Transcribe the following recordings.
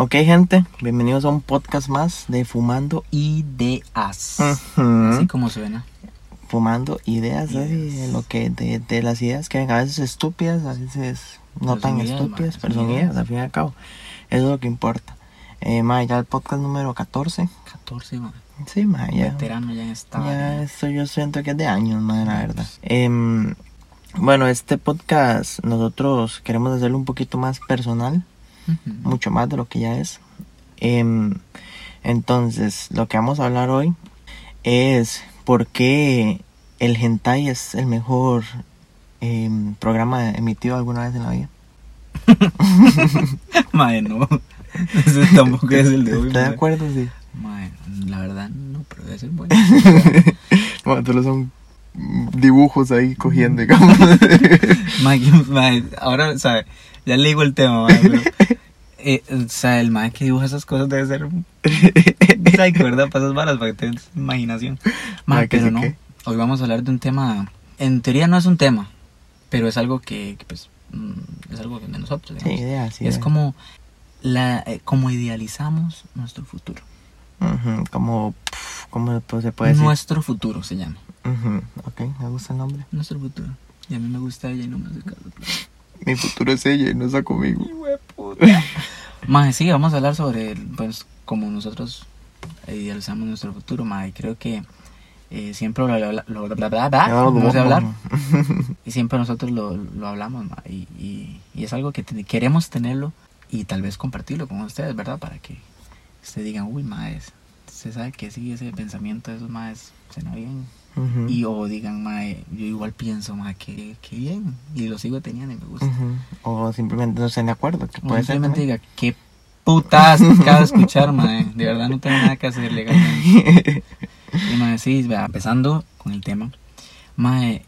Ok, gente, bienvenidos a un podcast más de Fumando Ideas. Ujú. Así como suena. Fumando ideas. Ideas. de lo que de, de las ideas que a veces estúpidas, a veces no Pero tan ideas, estúpidas, ma, pero son ideas. al fin y al cabo. Eso es lo que importa. Eh, ma, ya el podcast número 14. 14, man. Sí, ma, ya. Veterano ya en esta. Ya esto yo siento que es de años, ma, la verdad. Em, bueno, este podcast nosotros queremos hacerlo un poquito más personal. Mucho más de lo que ya es. Em, entonces, lo que vamos a hablar hoy es por qué el hentai es el mejor em, programa emitido alguna vez en la vida. Mae, no. Ese tampoco es el de hoy. ¿Estás de acuerdo? Sí. Mae, la verdad, no, pero debe ser bueno. Bueno, solo son dibujos ahí cogiendo, digamos. ahora, o sea, ya le digo el tema, pero. eh, o sea, el mae que dibuja esas cosas debe ser. un psycho, ¿verdad? Para esas balas, para que tengas imaginación. Que pero sí no. que- Hoy vamos a hablar de un tema. En teoría no es un tema, pero es algo que, que, pues, mm, es algo de nosotros. Sí, digamos. ideas, es como la eh, como idealizamos nuestro futuro. Como, pf, ¿cómo se puede decir? Nuestro futuro se llama. Ujú, Ok, me gusta el nombre. Nuestro futuro. Y a mí me gusta ella y no me hace caso. Mi futuro es ella y no está conmigo. Más sí, vamos a hablar sobre pues como nosotros idealizamos nuestro futuro, más y creo que eh, siempre lo, lo, lo- bla, bla, bla, no sé hablar y siempre nosotros lo, lo hablamos ma, y, y, y es algo que te- queremos tenerlo y tal vez compartirlo con ustedes, ¿verdad? Para que ustedes digan, uy, maes, se sabe que sí, ese pensamiento de esos maes se no bien. Y o digan, mae, yo igual pienso, mae, que, que bien. Y lo sigo teniendo y me gusta. O simplemente no estén de acuerdo, que O puede ser. simplemente también. diga, qué putas acabo de escuchar, mae. De verdad no tengo nada que hacer legalmente. Y mae, sí, vea, empezando con el tema. Mae,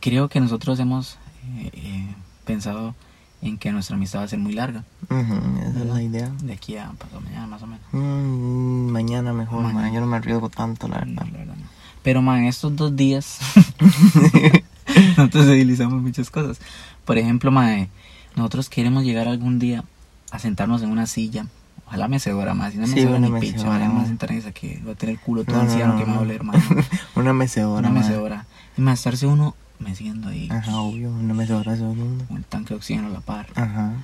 creo que nosotros hemos eh, eh, pensado en que nuestra amistad va a ser muy larga. Esa es la idea. De aquí a pasado mañana, más o menos. Mm, mañana mejor, Mañana. ma, yo no me arriesgo tanto, la No, verdad. la verdad no. Pero, mae, en estos dos días nosotros utilizamos muchas cosas. Por ejemplo, mae, nosotros queremos llegar algún día a sentarnos en una silla. Ojalá mecedora, más. Si no Sí, mecedora ni picha, ojalá mae. sentar en esa que va a tener el culo todo No, no, anciano no, que me va a doler, mae. Una mecedora, Una mecedora. Y más estarse uno meciendo ahí Ajá, obvio, una mecedora todo el mundo. con el tanque de oxígeno a la par. Ajá.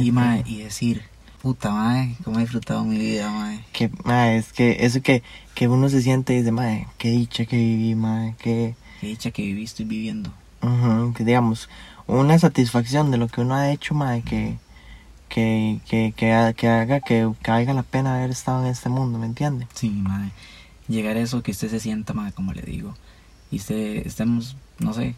Y, mae, y decir, puta, mae, cómo he disfrutado mi vida, mae. Que, ma, es que eso que, que uno se siente y dice, ma, qué dicha que viví, ma, que, Qué dicha que viví, estoy viviendo. ujú, que digamos, una satisfacción de lo que uno ha hecho, ma, que, que, que, que, ha- que haga que, que valga la pena haber estado en este mundo, ¿me entiende? Sí, madre. Llegar a eso, que usted se sienta, madre, como le digo. Y usted, estemos, no sé,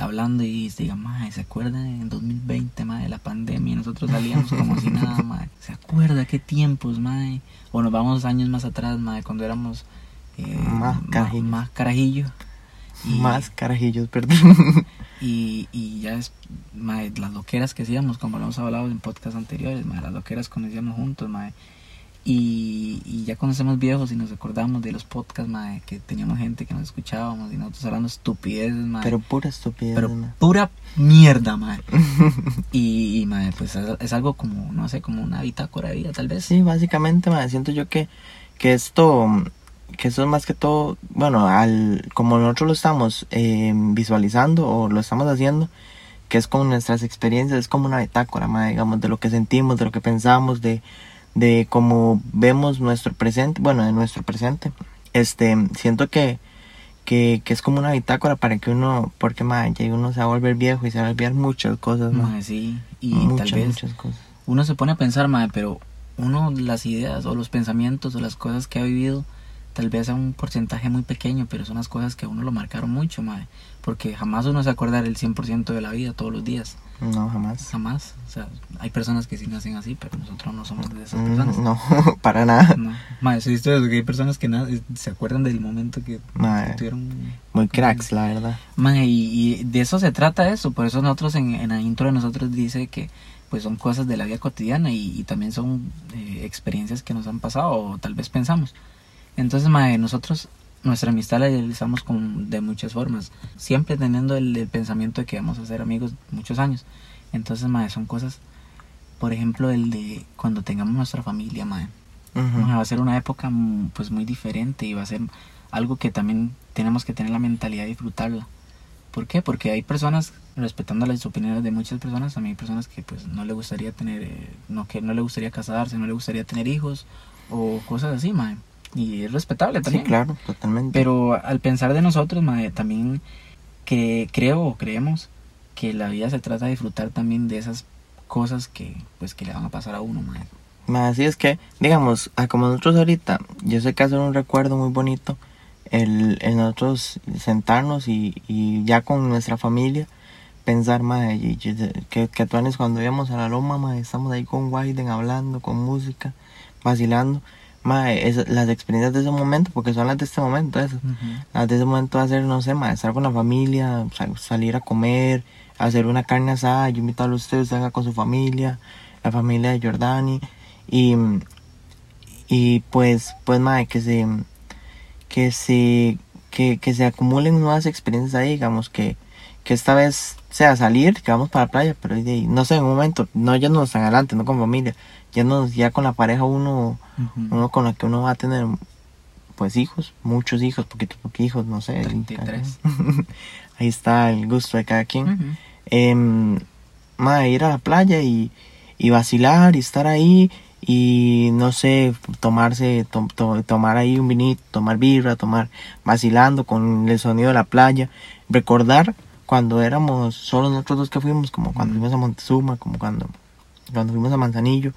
hablando y usted diga, madre, ¿se acuerda en 2020, madre, de la pandemia? Nosotros salíamos como si nada, madre. ¿Se acuerda qué tiempos, madre? O nos vamos años más atrás, madre, cuando éramos eh, Más carajillos. más carajillos. Y- Más carajillos, perdón. Y, y ya es, mae, las loqueras que hacíamos, como lo hemos hablado en podcasts anteriores, mae, las loqueras que nos hacíamos juntos, mae. Y, y ya cuando somos viejos y nos acordamos de los podcasts, mae, que teníamos gente que nos escuchábamos y nosotros hablando estupideces, mae. Pero pura estupidez, Pero pura mierda, mae. y, y, mae, pues es, es algo como, no sé, como una bitácora de vida, tal vez. Sí, básicamente, ma, siento yo que, que esto, que esto es más que todo, bueno, al, como nosotros lo estamos eh, visualizando o lo estamos haciendo, que es con nuestras experiencias, es como una bitácora, ma, digamos, de lo que sentimos, de lo que pensamos, de, de cómo vemos nuestro presente, bueno, de nuestro presente. Este, siento que, que, que es como una bitácora para que uno, porque, ya uno se va a volver viejo y se va a olvidar muchas cosas, ma. Mae, sí. Y muchas, tal vez muchas cosas. uno se pone a pensar, mae, pero uno las ideas o los pensamientos o las cosas que ha vivido, tal vez a un porcentaje muy pequeño, pero son las cosas que a uno lo marcaron mucho, mae. Porque jamás uno se acuerda del 100% de la vida todos los días. No, jamás. Jamás. O sea, hay personas que sí nacen así, pero nosotros no somos de esas Mm, personas. No, para nada. No. Mae, ¿sí viste eso? Que hay personas que se acuerdan del momento que tuvieron... Muy cracks, la verdad. Mae, y, y de eso se trata eso. Por eso nosotros en, en la intro de nosotros dice que pues son cosas de la vida cotidiana y, y también son eh, experiencias que nos han pasado o tal vez pensamos. Entonces, mae, nosotros nuestra amistad la realizamos con, de muchas formas, siempre teniendo el, el pensamiento de que vamos a ser amigos muchos años. Entonces, mae, son cosas por ejemplo, el de cuando tengamos nuestra familia, madre. Va a ser una época mm, pues muy diferente y va a ser algo que también tenemos que tener la mentalidad de disfrutarla. ¿Por qué? Porque hay personas, respetando las opiniones de muchas personas, también hay personas que pues no le gustaría tener, eh, no, que no le gustaría casarse, no le gustaría tener hijos o cosas así, madre. Y es respetable también. Sí, claro, totalmente. Pero al pensar de nosotros, madre, también que creo o creemos que la vida se trata de disfrutar también de esas cosas que pues que le van a pasar a uno, madre. Así es que, digamos, como nosotros ahorita, yo sé que hacer un recuerdo muy bonito, el, el nosotros sentarnos y, y ya con nuestra familia, pensar, más que, que tú cuando íbamos a la loma, madre, estamos ahí con Wyden hablando, con música, vacilando, madre, es, las experiencias de ese momento, porque son las de este momento, eso. Las de ese momento hacer, no sé, madre, estar con la familia, salir a comer, hacer una carne asada, yo invitarlo a ustedes, venga con su familia, la familia de Jordani, y, y pues, pues, madre, que se, que se, que, que se acumulen nuevas experiencias ahí, digamos, que, que esta vez sea salir, que vamos para la playa, pero no sé, en un momento, no ya no tan adelante, no con familia, ya no, ya con la pareja uno, uno con la que uno va a tener pues hijos, muchos hijos, poquito porque hijos, no sé. 33. Ahí está el gusto de cada quien. eh, ir a la playa y, y vacilar y estar ahí y no sé, tomarse, tomar ahí un vinito, tomar birra, tomar vacilando con el sonido de la playa, recordar cuando éramos solo nosotros dos que fuimos, como cuando fuimos a Montezuma, como cuando, cuando fuimos a Manzanillo,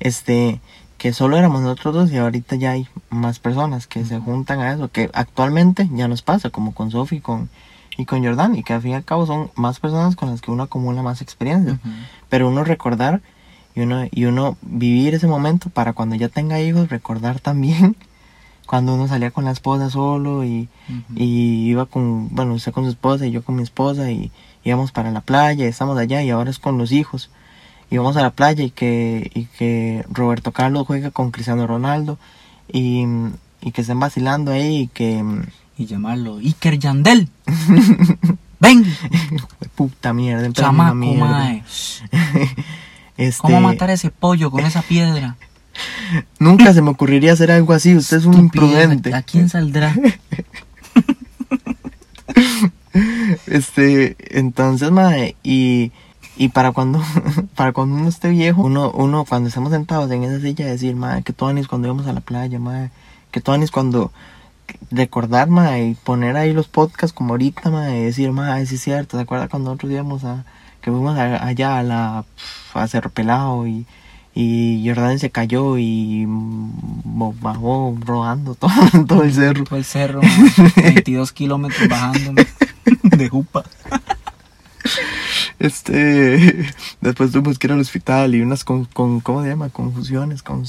este, que solo éramos nosotros dos y ahorita ya hay más personas que se juntan a eso, que actualmente ya nos pasa, como con Sofi con, y con Jordan, y que al fin y al cabo son más personas con las que uno acumula más experiencia. Pero uno recordar y uno, y uno vivir ese momento para cuando ya tenga hijos, recordar también cuando uno salía con la esposa solo y, y iba con, bueno, usted con su esposa y yo con mi esposa y íbamos para la playa, y estamos allá y ahora es con los hijos. Y vamos a la playa y que, y que Roberto Carlos juega con Cristiano Ronaldo y, y que estén vacilando ahí y que... Y llamarlo Iker Yandel. ¡Ven! Puta mierda. Chamaco, mierda. Este... ¿Cómo matar ese pollo con esa piedra? Nunca se me ocurriría hacer algo así. Usted es un imprudente. ¿A quién saldrá? este, entonces, madre, y, y para cuando, para cuando uno esté viejo, uno, uno cuando estemos sentados en esa silla, decir, madre, que es cuando íbamos a la playa, madre, que es cuando recordar, madre, y poner ahí los podcasts como ahorita, madre, y decir, madre, sí es cierto, ¿se acuerda cuando nosotros íbamos a, que fuimos allá a la, a Cerro Pelado y, y Jordan se cayó y bajó rodando todo, todo el cerro. Todo el cerro, 22 kilómetros bajando de jupa. Este, después tuvimos que ir al hospital y unas con, con ¿cómo se llama? Confusiones, con,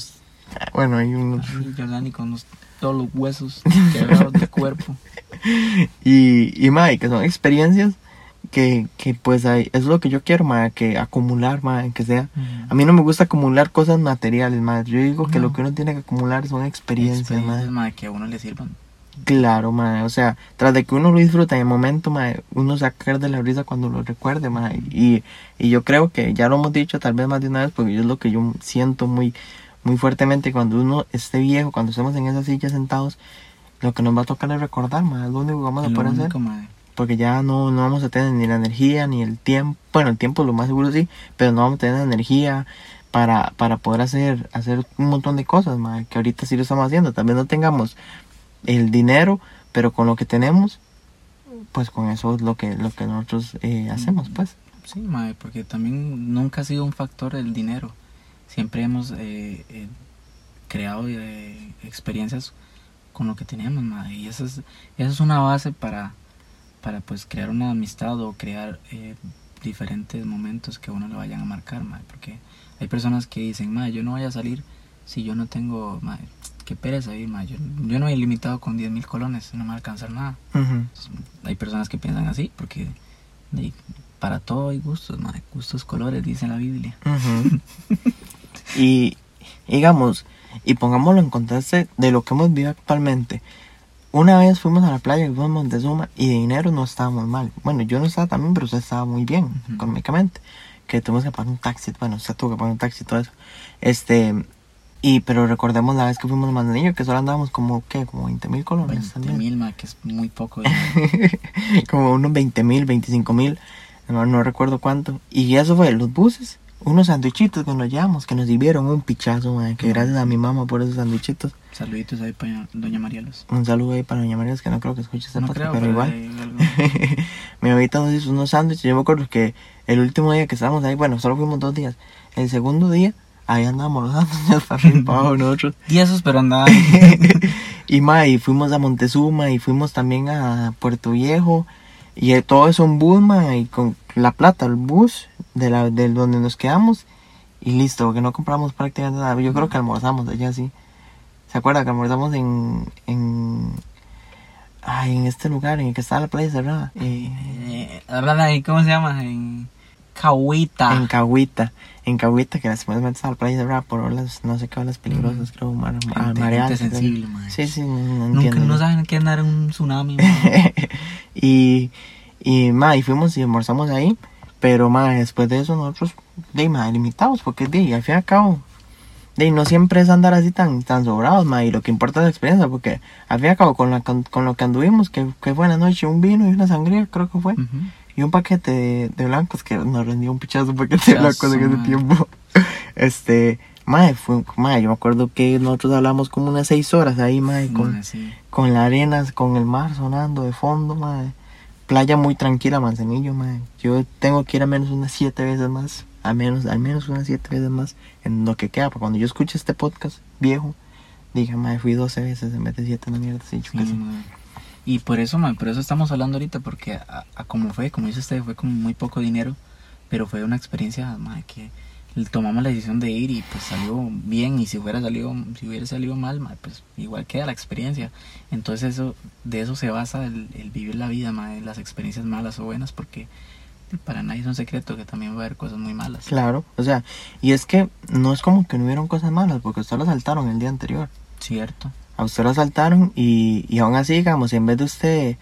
bueno, hay unos... Jordani con todos los huesos quebrados del cuerpo. Y, y, Mike, que son experiencias que, que pues hay, es lo que yo quiero, ma, que acumular, ma, que sea. A mí no me gusta acumular cosas materiales, ma. Yo digo que lo que uno tiene que acumular son experiencias, experiencias ma. que a uno le sirvan. Claro, ma, o sea, tras de que uno lo disfruta en el momento, uno se caer de la risa cuando lo recuerde, y, y yo creo que ya lo hemos dicho tal vez más de una vez, porque es lo que yo siento muy, muy fuertemente cuando uno esté viejo, cuando estemos en esa silla sentados, lo que nos va a tocar es recordar, ma, es lo único que vamos a poder hacer porque ya no, no vamos a tener ni la energía ni el tiempo, bueno, el tiempo lo más seguro sí, pero no vamos a tener la energía para, para poder hacer, hacer un montón de cosas, que ahorita sí lo estamos haciendo, también no tengamos el dinero, pero con lo que tenemos, pues con eso es lo que, lo que nosotros eh, hacemos, pues. Sí, madre, porque también nunca ha sido un factor el dinero. Siempre hemos eh, eh, creado experiencias con lo que tenemos, madre. Y esa es, esa es una base para, para pues crear una amistad o crear eh, diferentes momentos que uno le vayan a marcar, madre, porque hay personas que dicen, madre, yo no voy a salir si yo no tengo, madre, qué pereza ir, madre, yo, no he limitado con 10 mil colones, no me va a alcanzar nada. Hay personas que piensan así, porque para todo hay gustos, madre, gustos colores, dice la Biblia. y digamos, y pongámoslo en contexto de lo que hemos vivido actualmente. Una vez fuimos a la playa, fuimos a Montezuma y de dinero no estábamos mal. Bueno, yo no estaba también, pero usted estaba muy bien económicamente. que tuvimos que pagar un taxi, bueno, usted tuvo que pagar un taxi y todo eso. Este, y, pero recordemos la vez que fuimos más niños, que solo andábamos como, ¿qué? Como 20 mil colones 20 mil, ma, que es muy poco. como unos 20 mil, 25 mil, no, no recuerdo cuánto. Y eso fue, los buses, unos sandwichitos que nos llevamos, que nos dieron un pichazo, ma, que gracias a mi mamá por esos sandwichitos. Saluditos ahí para Doña Marielos. Un saludo ahí para Doña Marielos, que no creo que escuche esta no podcast, pero, igual. mi mamita nos hizo unos sándwiches. Yo me acuerdo que el último día que estábamos ahí, bueno, solo fuimos dos días. El segundo día, ahí andábamos los sándwiches para arriba nosotros. Y esos, pero andaban. y ma, y fuimos a Montezuma y fuimos también a Puerto Viejo. Y todo eso en bus, ma, y con la plata, el bus de la de donde nos quedamos. Y listo, porque no compramos prácticamente nada. Yo creo que almorzamos allá sí. ¿Se acuerda que almorzamos en, en, ay, en este lugar en el que está la playa cerrada? Eh, eh, ¿Cómo se llama? En Cahuita. En Cahuita. En Cahuita, que lastimosamente está la playa cerrada por olas, no sé qué olas peligrosas, creo, mar, mareadas. sensible, Sí, sí, no, Nunca, entiendo. No saben qué andar en un tsunami, y, y, ma, y fuimos y almorzamos ahí. Pero, ma, después de eso nosotros, de, ma, limitados, porque, de, al fin y al cabo, de no siempre es andar así tan, tan sobrados, ma, y lo que importa es la experiencia, porque al fin y al cabo con, la, con, lo que anduvimos, que, que fue la noche, un vino y una sangría, creo que fue, y un paquete de, blancos, que nos rendió un pichazo un paquete de blancos en ese tiempo. este, ma, fue, ma, yo me acuerdo que nosotros hablamos como unas seis horas ahí, ma, con, con la arena, con el mar sonando de fondo, ma. Playa muy tranquila, Manzanillo, ma. Yo tengo que ir a menos unas siete veces más al menos, al menos unas siete veces más en lo que queda. Para cuando yo escuche este podcast viejo, diga, madre, fui 12 veces en vez de 7, no mierda, sí, Y por eso, madre, por eso estamos hablando ahorita, porque a, como fue, como dice usted, fue como muy poco dinero, pero fue una experiencia, madre, que tomamos la decisión de ir y pues salió bien y si hubiera salido si hubiera salido mal pues igual queda la experiencia entonces eso de eso se basa el, vivir la vida madre, las experiencias malas o buenas porque para nadie es un secreto que también va a haber cosas muy malas. Claro, o sea, y es que no es como que no hubieron cosas malas, porque usted lo asaltaron el día anterior. Cierto. A usted lo asaltaron y, y aún así, digamos, en vez de usted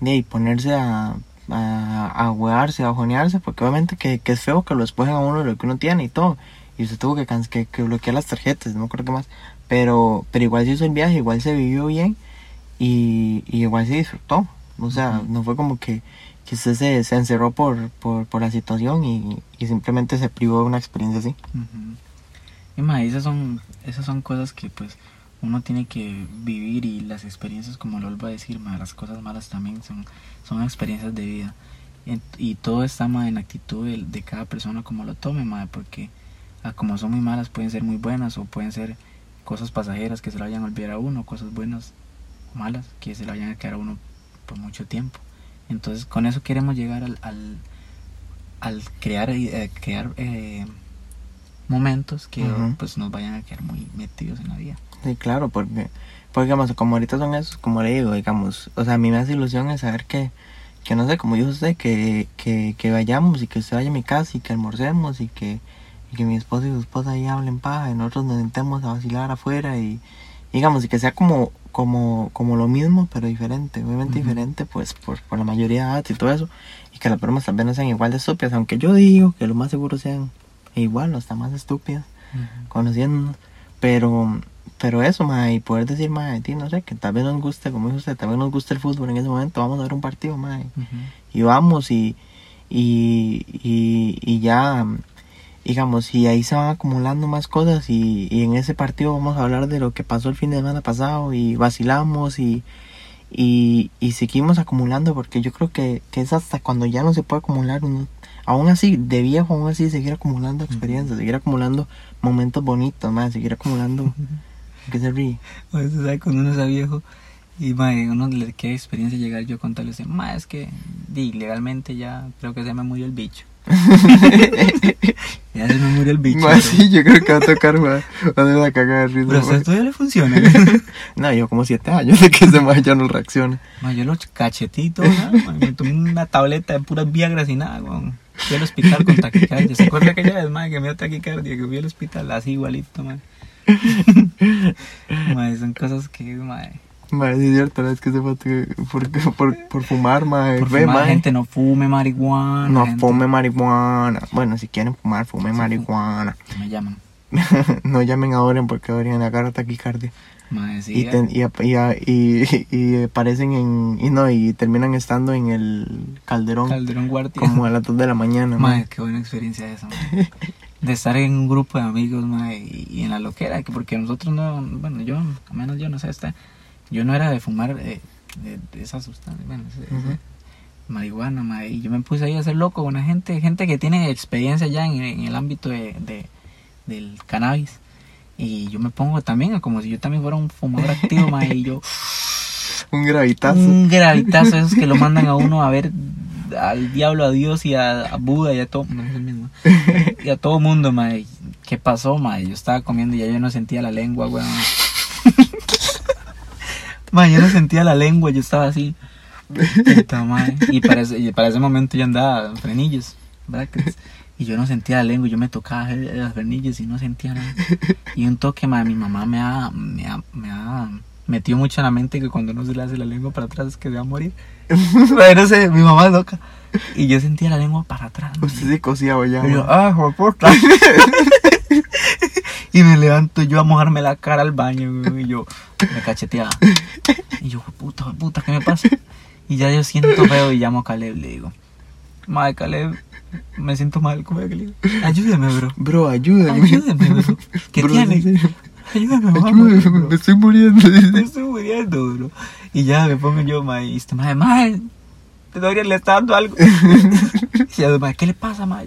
de ponerse a, a, a huearse, a jonearse, porque obviamente que, que, es feo que lo despojen a uno de lo que uno tiene y todo. Y usted tuvo que, que, que bloquear las tarjetas, no me acuerdo qué más. Pero, pero igual se hizo el viaje, igual se vivió bien y, y igual se disfrutó. O sea, no fue como que que usted se, se encerró por, por, por, la situación y, y, simplemente se privó de una experiencia así. Y ma, esas son, esas son cosas que pues uno tiene que vivir y las experiencias, como lo vuelvo a decir, ma, las cosas malas también son, son experiencias de vida. Y, todo está ma, en actitud de, cada persona como lo tome, ma, porque ah, como son muy malas pueden ser muy buenas o pueden ser cosas pasajeras que se lo vayan a olvidar a uno, cosas buenas malas que se lo vayan a quedar a uno por mucho tiempo. Entonces con eso queremos llegar al, al, crear, eh, crear eh, momentos que pues nos vayan a quedar muy metidos en la vida. Sí, claro, porque, porque digamos, como ahorita son esos, como le digo, digamos, o sea, a mí me hace ilusión el saber que, que no sé, como dijo usted, que, que, que vayamos y que usted vaya a mi casa y que almorcemos y que, y que mi esposo y su esposa ahí hablen paja y nosotros nos sentemos a vacilar afuera y, digamos, y que sea como como, como lo mismo, pero diferente. Obviamente diferente, pues, por, por la mayoría de edad y todo eso. Y que las bromas también no sean igual de estúpidas. Aunque yo digo que lo más seguro sean igual o hasta más estúpidas, conociéndonos. Pero, pero eso, ma, y poder decir, ma, de ti, no sé, que tal vez nos guste, como dice usted, tal vez nos guste el fútbol en ese momento, vamos a ver un partido, ma. Y vamos y, y, y, y ya digamos, y ahí se van acumulando más cosas y, y, en ese partido vamos a hablar de lo que pasó el fin de semana pasado y vacilamos y, y, y seguimos acumulando porque yo creo que, que, es hasta cuando ya no se puede acumular uno, aún así, de viejo aún así seguir acumulando experiencias, seguir acumulando momentos bonitos, más, seguir acumulando que se ríe. O eso, ¿sabe? Cuando uno es viejo y mae, uno le queda experiencia llegar yo contarle, mae, es que di, legalmente ya creo que se me murió el bicho. ya se me murió el bicho. Más sí, yo creo que va a tocar, va, va a cagar de risa. Pero esto ya le funciona. no, yo como siete años de que ese ma ya no reacciona. Ma, yo los cachetitos, ¿no? me tomé una tableta de puras viagras y nada, weón. Fui al hospital con taquicardia. ¿Se acuerda aquella vez, ma, que me dio taquicardia? Que fui al hospital así igualito, ma. ma son cosas que, ma, Madre, sí es cierto, es que se fue por, por, por fumar, madre. Por fumar, madre. gente, no fume marihuana. No gente. fume marihuana. Bueno, si quieren fumar, fume marihuana. Me llaman. no llamen a Oren porque Oren agarra taquicardia. Y, ten- y, y, y, aparecen en. Y no, y terminan estando en el calderón. Calderón Guardia. Como a las 2 de la mañana. Madre, qué buena experiencia esa. De estar en un grupo de amigos, madre, y, en la loquera, que porque nosotros no, bueno, yo, al menos yo no sé, esta, yo no era de fumar eh, de, de esa sustancia, bueno, ese- ese- Ujú. marihuana, madre, y yo me puse ahí a hacer loco con la gente, gente que tiene experiencia ya en, en el ámbito de, de- del cannabis. Y yo me pongo también como si yo también fuera un fumador activo, madre, y yo, Un gravitazo. un gravitazo esos que lo mandan a uno a ver al diablo, a Dios y a, a Buda y a todo, no es el mismo, y a todo mundo, madre. ¿Qué pasó, madre? Yo estaba comiendo y ya yo no sentía la lengua, weón. Madre, yo no sentía la lengua, yo estaba así. Puta. Y para ese, y para ese momento yo andaba en frenillos, brackets. Y yo no sentía la lengua, yo me tocaba las frenillos y no sentía nada. Y un toque, madre, mi mamá me ha, me ha, me ha metido mucho en la mente que cuando no se le hace la lengua para atrás es que se va a morir. No sé, mi mamá es loca. Y yo sentía la lengua para atrás. Usted se cosía ya. Y yo, ah, puta. y me levanto yo a mojarme la cara al baño, güey, y yo me cacheteaba. Y yo, puta, puta, ¿qué me pasa? Y ya yo siento feo y llamo a Caleb, le digo, madre Caleb, me siento mal, ¿cómo que le digo? Ayúdame, bro. Bro, ayúdame. Ayúdame, bro. ¿Qué Bro, tiene? en serio. Ayúdame, me voy a morir, Ayúdame, bro. me estoy muriendo. Me estoy muriendo, bro. Y ya me pongo yo, mae, y este te le está dando algo. y yo, mae, ¿qué le pasa, mae?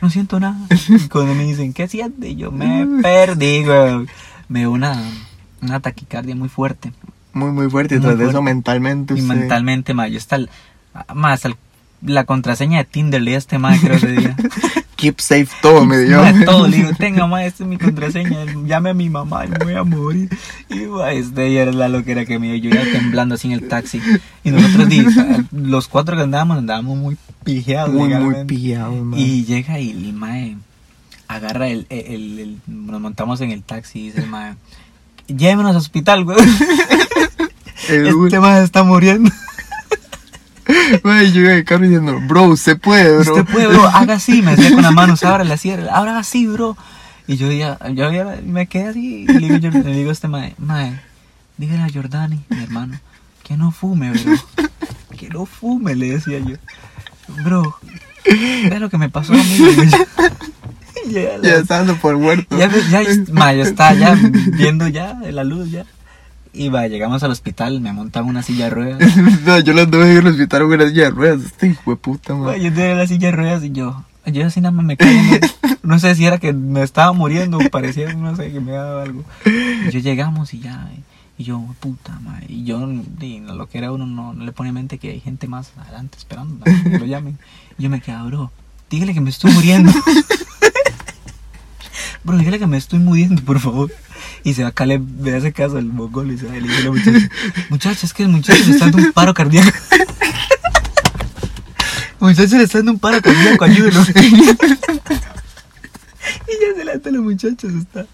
No siento nada. Y cuando me dicen, ¿qué siente? Yo me perdí, güey. Me dio una, una taquicardia muy fuerte. Muy, muy fuerte. Y tras de eso, mentalmente. Y usted- mentalmente, mae, yo hasta el, mae, hasta el- la contraseña de Tinder leí a este mae, creo ese día. Keep safe todo, me dio. Mae, todo, le digo, tenga, esta es mi contraseña, llame a mi mamá, yo me voy a morir. Y mae, este ya era la loquera que me dio, yo ya temblando así en el taxi. Y nosotros, los cuatro que andábamos, andábamos muy pijeados. Muy, muy man. Y llega y el mae agarra el, el, el- nos montamos en el taxi y dice el mae, llévenos al hospital, güey. El Este mae está muriendo. Güey, yo carro diciendo, bro, usted puede, bro. Usted puede, bro, haga así, me decía con las manos, ábrale así, ábrale, ahora haga así, bro. Y yo ya, yo ya me quedé así, y le digo, yo- le digo a este mae, mae, dígale a Jordani, mi hermano, que no fume, bro. Que no fume, le decía yo. Bro, vea lo que me pasó a mí. le digo yo. Y ya, la- Ya estando por muerto. ya, ya, ma, yo estaba ya viendo ya la luz ya. Y va, llegamos al hospital, me montan una silla de ruedas. no, yo lo anduve en el hospital con una silla de ruedas. Este hijo de puta, Ma, man. yo tenía la silla de ruedas y yo, yo así nada más me caí. No sé si era que me estaba muriendo, parecía, no sé, que me daba algo. Y yo llegamos y ya, y yo, puta madre. Y yo, y lo que era uno, no, no le pone en mente que hay gente más adelante esperando que lo llamen. Y yo me quedaba, bro, dígale que me estoy muriendo. Bro, dígale que me estoy muriendo, por favor. Y se va Caleb, me hace caso el mongol y se va y le dice a la muchacha, muchacha, es que el muchacho le está dando un paro cardíaco. Muchacho le está dando un paro cardíaco, ayúdelo. Y ya se levanta la muchacha, se está.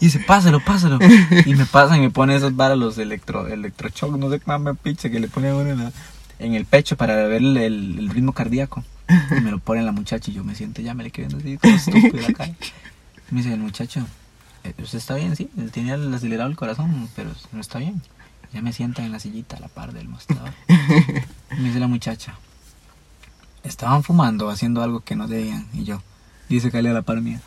Y dice, pásalo, pásalo. Y me pasan y me pone esos varas los electro, electroshock, no sé qué más picha, que le pone uno en, la- en el pecho para ver el, ritmo cardíaco. Y me lo pone la muchacha y yo me siento ya, me le viendo así, todo estúpido cara. Y me dice el muchacho, "Eh, ¿usted está bien? Sí, tiene el acelerado el corazón, pero no está bien. Ya me sienta en la sillita a la par del mostrador. Me dice la muchacha, estaban fumando, haciendo algo que no debían. Y yo, dice Cali a la par mía,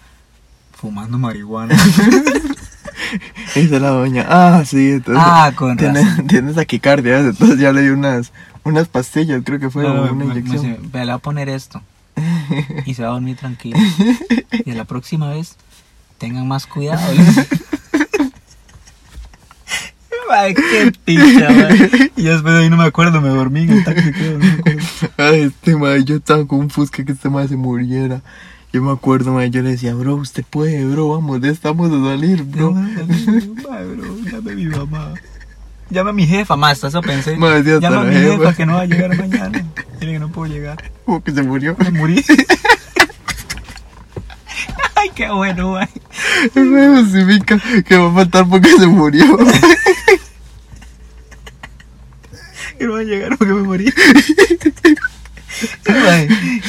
fumando marihuana. Esa es la doña. Ah, sí, entonces. ah, con tiene, razón. tiene taquicardia, entonces ya le di unas, unas pastillas, creo que fue, No, una me- me inyección. dice, "Ve, le voy a poner esto. Y se va a dormir tranquilo. Y la próxima vez, tengan más cuidado. Ay, qué picha, man. Y después de ahí no me acuerdo, me dormí en el taxi, creo, no me acuerdo. Ay, este madre, yo estaba con un fusca que este madre se muriera. Yo me acuerdo, madre, yo le decía, bro, usted puede, bro, vamos, ya estamos a salir, bro. Ay, bro, llame a mi mamá. Llame a mi jefa, más, eso pensé. Madre, Llame a mi jefa. jefa. que no va a llegar mañana. Dile que no puedo llegar. Como que se murió. Me morí. Ay, qué bueno, güey. Justifica que va a faltar porque se murió. que no va a llegar porque me morí.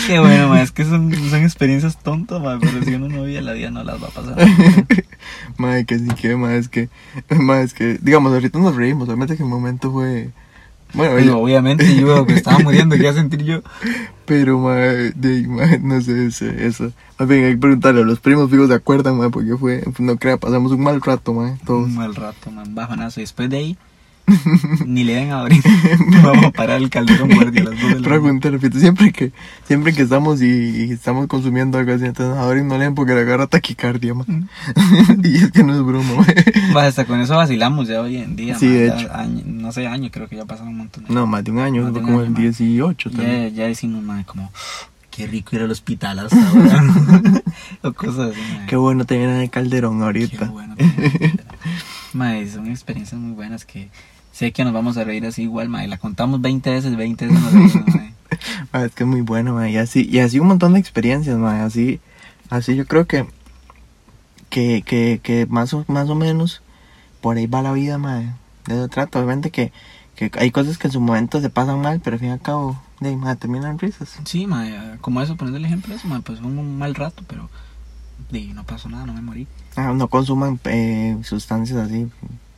qué bueno, ma, es que son, son experiencias tontas, ma, pero si uno no vive la vida no las va a pasar. Madre, que sí que, madre, es que, madre, es que, digamos, ahorita nos reímos, obviamente que el momento fue, bueno, Pero obviamente yo que estaba muriendo, ¿qué iba a sentir yo? Pero, madre, no sé, eso. Más bien, hay que preguntarle a los primos, fijos, ¿se acuerdan, madre? Porque fue, no crea, pasamos un mal rato, madre, todos. Un mal rato, man, bajonazo. Y después de ahí, ni le den a abrir. Vamos a parar el calderón guardia las dos de la siempre que, siempre que estamos y, y estamos consumiendo algo así, entonces ahora no leen porque le agarra taquicardia, man. y es que no es broma, man. Hasta con eso vacilamos ya hoy en día. Sí, man, de hecho. año- no sé, año, creo que ya pasaron un montón de No, más de un año, de un como el man. 18 también. Ya, ya decimos, madre, como, qué rico ir al hospital hasta ahora. o cosas así, madre. Qué bueno te viene el calderón Qué ahorita. bueno. Madre, son experiencias muy buenas que sé que nos vamos a reír así igual, madre. La contamos 20 veces, 20 veces nos reímos, madre. Ah, es que es muy bueno, ma, y así, y así un montón de experiencias, ma, así, así yo creo que, que, que, que más o, más o menos por ahí va la vida, ma, de eso trata, obviamente que, que hay cosas que en su momento se pasan mal, pero al fin y al cabo, de, ma, terminan risas. Sí, madre, como eso, poniendo el ejemplo de eso, madre, pues fue un mal rato, pero no pasó nada, no me morí. Ah, no consuman eh, sustancias así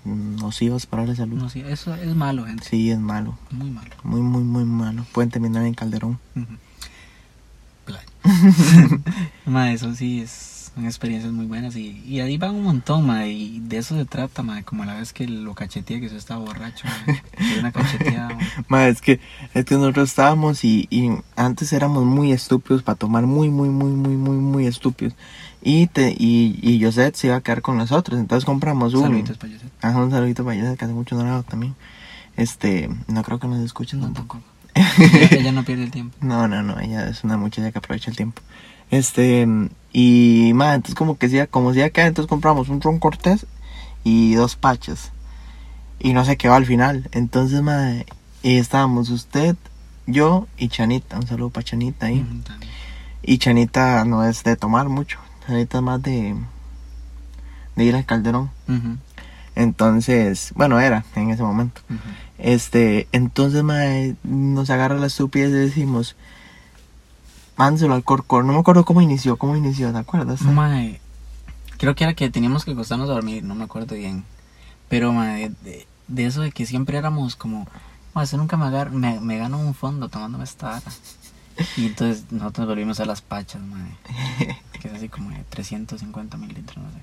mm, nocivas para la salud. No, sí, eso es malo, gente. Sí, es malo, Muy malo. muy, muy, muy malo. Pueden terminar en calderón. Ujú. Play. Madre, eso sí es, son experiencias muy buenas y, y ahí van un montón, madre, y de eso se trata, madre, como la vez que lo cachetea que se estaba borracho, Fue una cacheteada. Ma, es que, es que nosotros estábamos y, y antes éramos muy estúpidos para tomar, muy, muy, muy, muy, muy, muy estúpidos. Y, te, y, y Josette se iba a quedar con nosotros, entonces compramos un... Saluditos para José. Ajá, un saludito para Josette, que hace mucho no también. Este, no creo que nos escuchen tampoco. Tampoco. Ella no pierde el tiempo. No, no, no, ella es una muchacha que aprovecha el tiempo. Este, y, ma, entonces como que sea, como sea que entonces compramos un ron cortés y dos pachas. Y no qué va al final. Entonces, ma, y estábamos usted, yo y Chanita. Un saludo para Chanita ahí. También. Y Chanita no es de tomar mucho. Chanita es más de, de ir al calderón. Entonces, bueno, era en ese momento. Este, entonces, mae, nos agarra la estupidez y decimos, mándelo al corcor. No me acuerdo cómo inició, cómo inició, ¿te acuerdas? Mae, creo que era que teníamos que acostarnos a dormir, no me acuerdo bien. Pero, mae, de, eso de que siempre éramos como, mae, eso nunca me, agar me, me gano un fondo tomándome esta vara. Y entonces nosotros volvimos a las pachas, mae. Que es así como de 350 mililitros, no sé.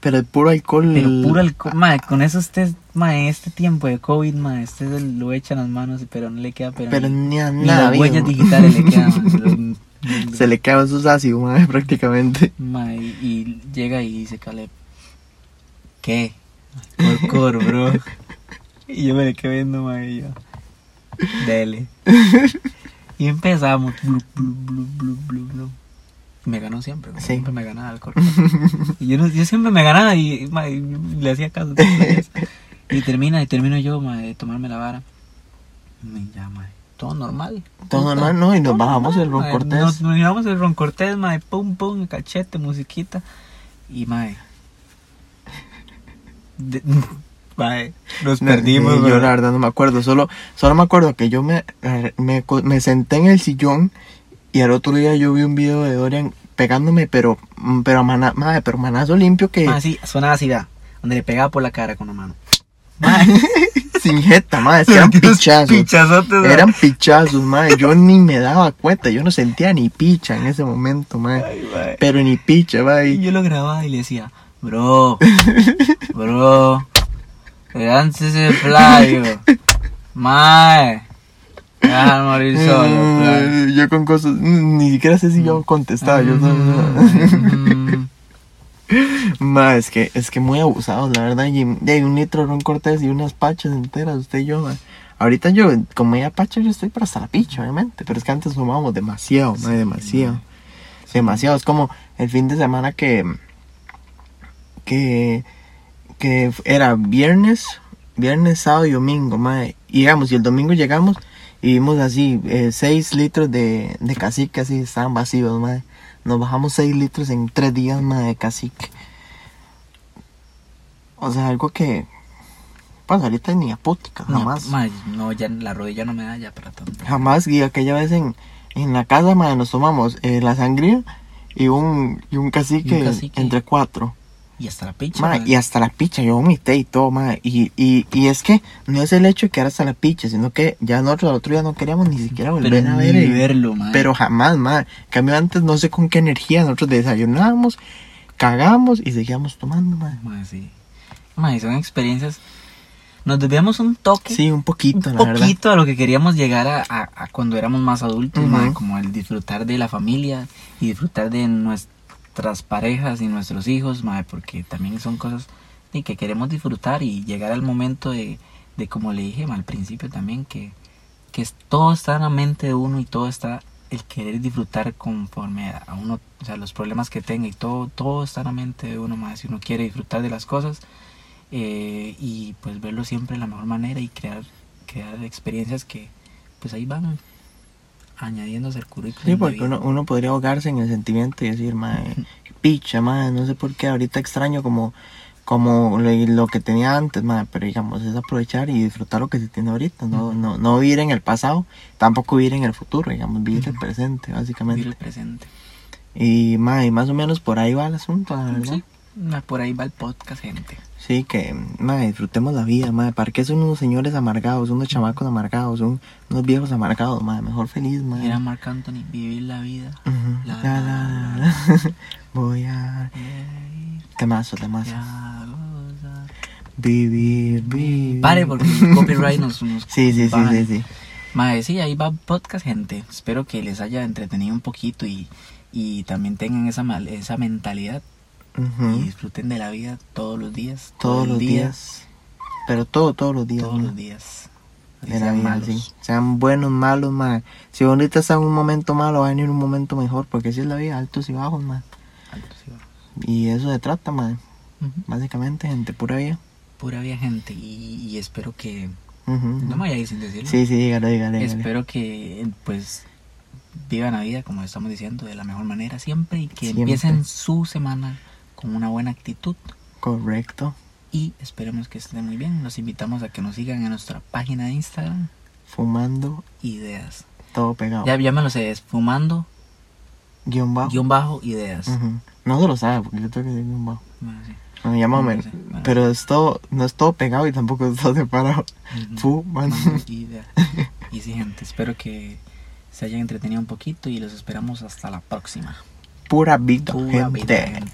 Pero el puro alcohol. Pero puro alcohol, mae, con eso usted, mae, este tiempo de COVID, mae, usted lo echa en las manos, pero no le queda, pero, Pero ni, a ni nada, las huellas digitales le quedan. Se le quedan sus ácidos, mae, prácticamente. Mae, y llega y dice Caleb, ¿qué? Corcor, bro. Y yo me le quedé viendo, mae, y yo, dele. Y empezamos, blu, blu, blu. Me ganó siempre, Sí. siempre me ganaba el corcor. Y yo, no- yo siempre me ganaba y mae, le hacía caso. Y termina, y termino yo, mae, de tomarme la vara. Todo normal. Todo Puta, normal, ¿no? Y nos bajamos el Ron. Cortés. Nos, nos llevamos el Ron Cortés, mae, pum, pum, cachete, musiquita. Y, mae. de- mae, nos No, perdimos, yo la verdad no me acuerdo, solo, solo me acuerdo que yo me, me, me senté en el sillón y al otro día yo vi un video de Dorian pegándome, pero, mm, pero, mana, madre, pero manazo limpio que Mae, sí, sonaba así, vea, donde le pegaba por la cara con la mano. Sin jeta, madre, es que eran pichazos. Pichazotes. Eran pichazos, madre. Yo ni me daba cuenta, yo no sentía ni picha en ese momento, madre. Ay, mae. Pero ni picha, Y madre. yo lo grababa y le decía, bro, bro, lance ese playo, mae, deja morir solo. Eh, Yo con cosas, mm, ni siquiera sé si yo contestaba. Yo Mm, Ma, es que, es que muy abusados, la verdad. Y, hay un litro de ron cortés y unas pachas enteras, usted y yo, ma. Ahorita yo, como ya pacha, yo estoy para hasta la picha, obviamente. Pero es que antes fumábamos demasiado, ma, demasiado. Demasiado. Es como el fin de semana que. que. que era viernes, viernes, sábado y domingo, ma. Y llegamos, y el domingo llegamos y vimos así, eh, 6 litros de, de cacique, así estaban vacíos, ma. Nos bajamos 6 litros en 3 días, ma, de cacique. O sea, algo que. Pues ahorita ni a putica, No, jamás. mae, no, ya la rodilla no me da ya para tanto. Jamás, y aquella vez en, en la casa, madre, nos tomamos eh, la sangría y un, y un cacique, Y un cacique. entre cuatro. Y hasta la picha. Ma, y hasta la picha, yo vomité y todo, ma. Y, y, y es que no es el hecho de quedar hasta la picha, sino que ya nosotros al otro día no queríamos ni siquiera volver Pero a ver. ni verlo, mae. Pero jamás, ma. Cambio, antes no sé con qué energía nosotros desayunábamos, cagamos y seguíamos tomando, ma. Mae, sí. Mae, son experiencias. Nos debíamos un toque. Sí, un poquito, un la verdad. poquito a lo que queríamos llegar a, a- a cuando éramos más adultos, mae, como el disfrutar de la familia y disfrutar de nuestras parejas y nuestros hijos, porque también son cosas de que queremos disfrutar y llegar al momento de, de como le dije al principio también, que, que todo está en la mente de uno y todo está el querer disfrutar conforme a uno, o sea, los problemas que tenga y todo, todo está en la mente de uno más, si uno quiere disfrutar de las cosas eh, y pues verlo siempre de la mejor manera y crear, crear experiencias que pues ahí van añadiéndose al currículum. Sí, porque uno, uno podría ahogarse en el sentimiento y decir, ma, picha, ma, no sé por qué, ahorita extraño como, como lo, lo que tenía antes, ma, pero digamos, es aprovechar y disfrutar lo que se tiene ahorita, no, no, no vivir en el pasado, tampoco vivir en el futuro, digamos, vivir el presente, Vivir básicamente. el presente. Y, ma, y más o menos por ahí va el asunto, la verdad. Sí, ma, por ahí va el podcast, gente. Sí, que, ma, disfrutemos la vida, ma, ¿para qué son unos señores amargados, unos chamacos amargados, un- unos viejos amargados, ma, mejor feliz, ma. Era Marc Anthony, vivir la vida. La, la, la. Voy a... Temazo, temazo. Vivir, vivir. Pare porque el copyright nos, nos Sí, sí, sí, sí, sí. Mae, sí, ahí va podcast, gente. Espero que les haya entretenido un poquito y, y también tengan esa, mal- esa mentalidad Y disfruten de la vida todos los días. todo Todos los día, días. Pero todo, todos los días. Todos los días. Así sean vida, malos. sí. Sean buenos, malos, ma. Si ahorita está en un momento malo, va a venir un momento mejor. Porque así es la vida, altos y bajos, ma. Altos y bajos. Y eso se trata. Ujú. Básicamente, gente, pura vida. Pura vida, gente. Y, y espero que. No me vaya a ir sin decirlo. Sí, sí, dígalo, dígalo. dígalo. Espero que, pues, vivan la vida, como estamos diciendo, de la mejor manera siempre y que Siempre. empiecen su semana con una buena actitud. Correcto. Y esperemos que estén muy bien. Los invitamos a que nos sigan en nuestra página de Instagram, Fumando, Ideas. todo pegado. Ya, ya me lo sé, es fumando, Guión bajo. guion bajo, ideas. No se lo sabe, porque yo tengo que decir guion bajo. Bueno, sí. Bueno, ya bueno. Pero es todo, no es todo pegado y tampoco es todo separado. Man. Fumando, ideas. Y sí, gente, espero que se hayan entretenido un poquito y los esperamos hasta la próxima. Pura vida, Pura vida, gente.